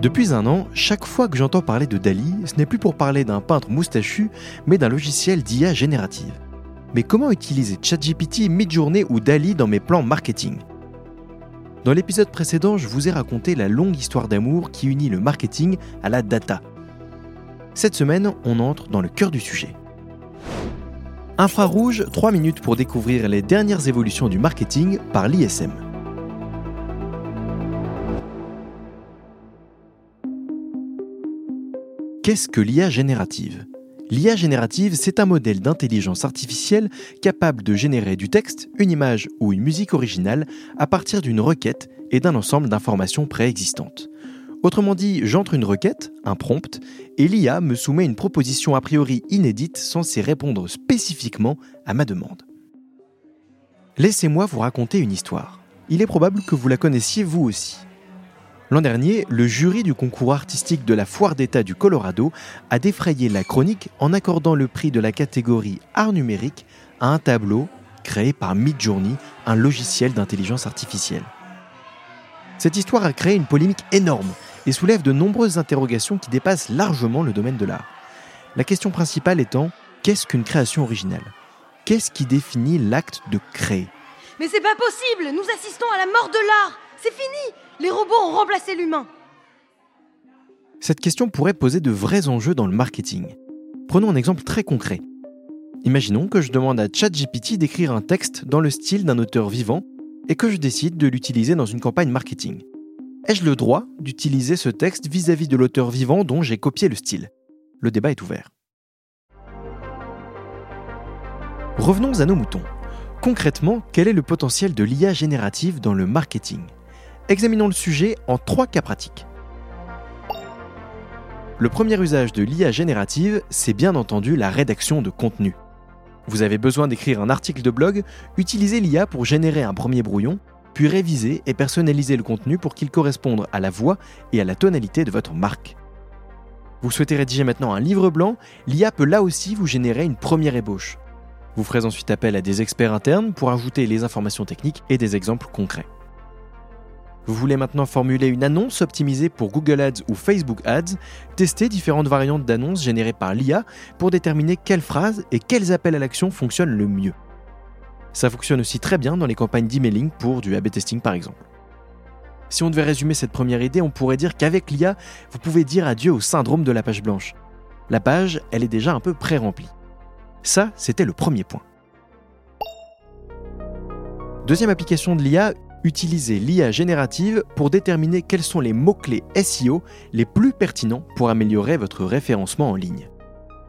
Depuis un an, chaque fois que j'entends parler de Dali, ce n'est plus pour parler d'un peintre moustachu, mais d'un logiciel d'IA générative. Mais comment utiliser ChatGPT, Midjourney ou Dali dans mes plans marketing? Dans l'épisode précédent, je vous ai raconté la longue histoire d'amour qui unit le marketing à la data. Cette semaine, on entre dans le cœur du sujet. Infrarouge, 3 minutes pour découvrir les dernières évolutions du marketing par l'ISM. Qu'est-ce que l'IA générative? L'IA générative, c'est un modèle d'intelligence artificielle capable de générer du texte, une image ou une musique originale à partir d'une requête et d'un ensemble d'informations préexistantes. Autrement dit, j'entre une requête, un prompt, et l'IA me soumet une proposition a priori inédite censée répondre spécifiquement à ma demande. Laissez-moi vous raconter une histoire. Il est probable que vous la connaissiez vous aussi. L'an dernier, le jury du concours artistique de la Foire d'État du Colorado a défrayé la chronique en accordant le prix de la catégorie art numérique à un tableau créé par Midjourney, un logiciel d'intelligence artificielle. Cette histoire a créé une polémique énorme et soulève de nombreuses interrogations qui dépassent largement le domaine de l'art. La question principale étant qu'est-ce qu'une création originale Qu'est-ce qui définit l'acte de créer? Mais c'est pas possible Nous assistons à la mort de l'art C'est fini Les robots ont remplacé l'humain Cette question pourrait poser de vrais enjeux dans le marketing. Prenons un exemple très concret. Imaginons que je demande à ChatGPT d'écrire un texte dans le style d'un auteur vivant et que je décide de l'utiliser dans une campagne marketing. Ai-je le droit d'utiliser ce texte vis-à-vis de l'auteur vivant dont j'ai copié le style? Le débat est ouvert. Revenons à nos moutons. Concrètement, quel est le potentiel de l'IA générative dans le marketing? Examinons le sujet en trois cas pratiques. Le premier usage de l'IA générative, c'est bien entendu la rédaction de contenu. Vous avez besoin d'écrire un article de blog, utilisez l'IA pour générer un premier brouillon puis réviser et personnaliser le contenu pour qu'il corresponde à la voix et à la tonalité de votre marque. Vous souhaitez rédiger maintenant un livre blanc, l'IA peut là aussi vous générer une première ébauche. Vous ferez ensuite appel à des experts internes pour ajouter les informations techniques et des exemples concrets. Vous voulez maintenant formuler une annonce optimisée pour Google Ads ou Facebook Ads, tester différentes variantes d'annonces générées par l'IA pour déterminer quelles phrases et quels appels à l'action fonctionnent le mieux. Ça fonctionne aussi très bien dans les campagnes d'emailing pour du A-B testing par exemple. Si on devait résumer cette première idée, on pourrait dire qu'avec l'IA, vous pouvez dire adieu au syndrome de la page blanche. La page, elle est déjà un peu pré-remplie. Ça, c'était le premier point. Deuxième application de l'IA, utiliser l'IA générative pour déterminer quels sont les mots-clés SEO les plus pertinents pour améliorer votre référencement en ligne.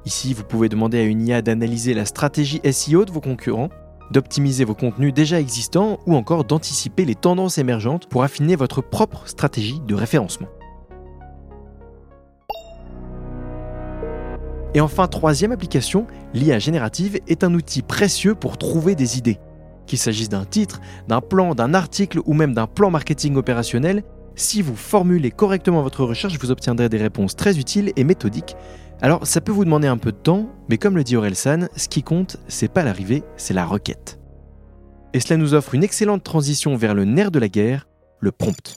Ici, vous pouvez demander à une IA d'analyser la stratégie SEO de vos concurrents d'optimiser vos contenus déjà existants ou encore d'anticiper les tendances émergentes pour affiner votre propre stratégie de référencement. Et enfin, troisième application, l'IA générative est un outil précieux pour trouver des idées. Qu'il s'agisse d'un titre, d'un plan, d'un article ou même d'un plan marketing opérationnel, si vous formulez correctement votre recherche, vous obtiendrez des réponses très utiles et méthodiques alors ça peut vous demander un peu de temps, mais comme le dit Orelsan, ce qui compte, c'est pas l'arrivée, c'est la requête. Et cela nous offre une excellente transition vers le nerf de la guerre, le prompt.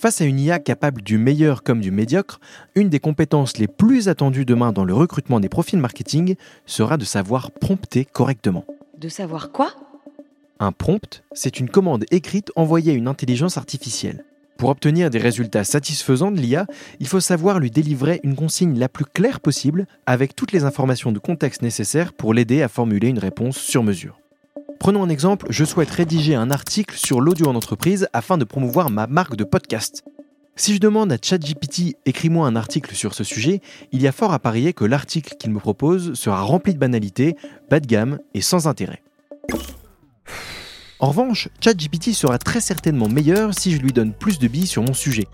Face à une IA capable du meilleur comme du médiocre, une des compétences les plus attendues demain dans le recrutement des profils marketing sera de savoir prompter correctement. De savoir quoi? Un prompt, c'est une commande écrite envoyée à une intelligence artificielle. Pour obtenir des résultats satisfaisants de l'IA, il faut savoir lui délivrer une consigne la plus claire possible avec toutes les informations de contexte nécessaires pour l'aider à formuler une réponse sur mesure. Prenons un exemple, je souhaite rédiger un article sur l'audio en entreprise afin de promouvoir ma marque de podcast. Si je demande à ChatGPT écris-moi un article sur ce sujet, il y a fort à parier que l'article qu'il me propose sera rempli de banalités, bas de gamme et sans intérêt. En revanche, ChatGPT sera très certainement meilleur si je lui donne plus de billes sur mon sujet.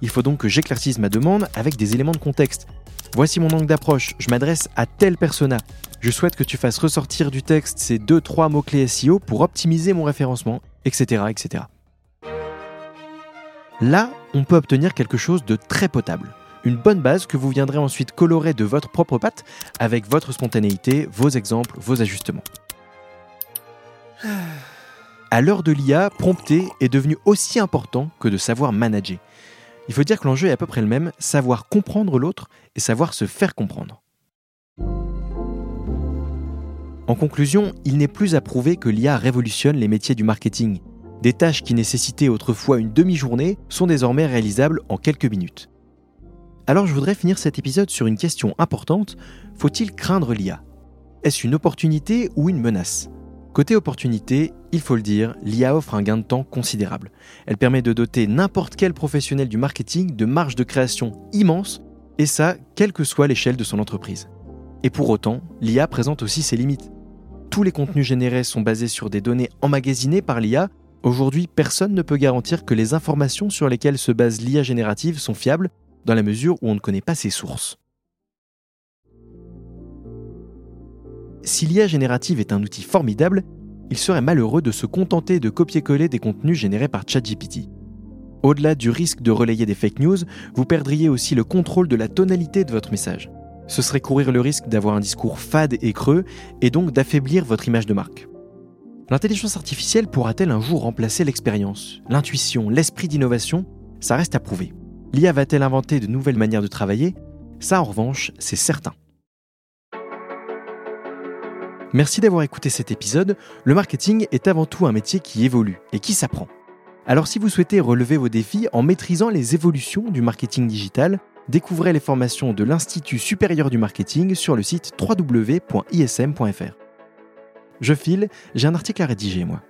Il faut donc que j'éclaircisse ma demande avec des éléments de contexte. Voici mon angle d'approche, je m'adresse à tel persona. Je souhaite que tu fasses ressortir du texte ces 2-3 mots-clés SEO pour optimiser mon référencement, etc., etc. Là, on peut obtenir quelque chose de très potable. Une bonne base que vous viendrez ensuite colorer de votre propre patte avec votre spontanéité, vos exemples, vos ajustements. À l'heure de l'IA, prompter est devenu aussi important que de savoir manager. Il faut dire que l'enjeu est à peu près le même, savoir comprendre l'autre et savoir se faire comprendre. En conclusion, il n'est plus à prouver que l'IA révolutionne les métiers du marketing. Des tâches qui nécessitaient autrefois une demi-journée sont désormais réalisables en quelques minutes. Alors je voudrais finir cet épisode sur une question importante. Faut-il craindre l'IA Est-ce une opportunité ou une menace? Côté opportunité, il faut le dire, l'IA offre un gain de temps considérable. Elle permet de doter n'importe quel professionnel du marketing de marge de création immense, et ça, quelle que soit l'échelle de son entreprise. Et pour autant, l'IA présente aussi ses limites. Tous les contenus générés sont basés sur des données emmagasinées par l'IA. Aujourd'hui, personne ne peut garantir que les informations sur lesquelles se base l'IA générative sont fiables, dans la mesure où on ne connaît pas ses sources. Si l'IA générative est un outil formidable, il serait malheureux de se contenter de copier-coller des contenus générés par ChatGPT. Au-delà du risque de relayer des fake news, vous perdriez aussi le contrôle de la tonalité de votre message. Ce serait courir le risque d'avoir un discours fade et creux et donc d'affaiblir votre image de marque. L'intelligence artificielle pourra-t-elle un jour remplacer l'expérience, l'intuition, l'esprit d'innovation? Ça reste à prouver. L'IA va-t-elle inventer de nouvelles manières de travailler? Ça, en revanche, c'est certain. Merci d'avoir écouté cet épisode. Le marketing est avant tout un métier qui évolue et qui s'apprend. Alors si vous souhaitez relever vos défis en maîtrisant les évolutions du marketing digital, découvrez les formations de l'Institut supérieur du marketing sur le site www.ism.fr. Je file, j'ai un article à rédiger moi.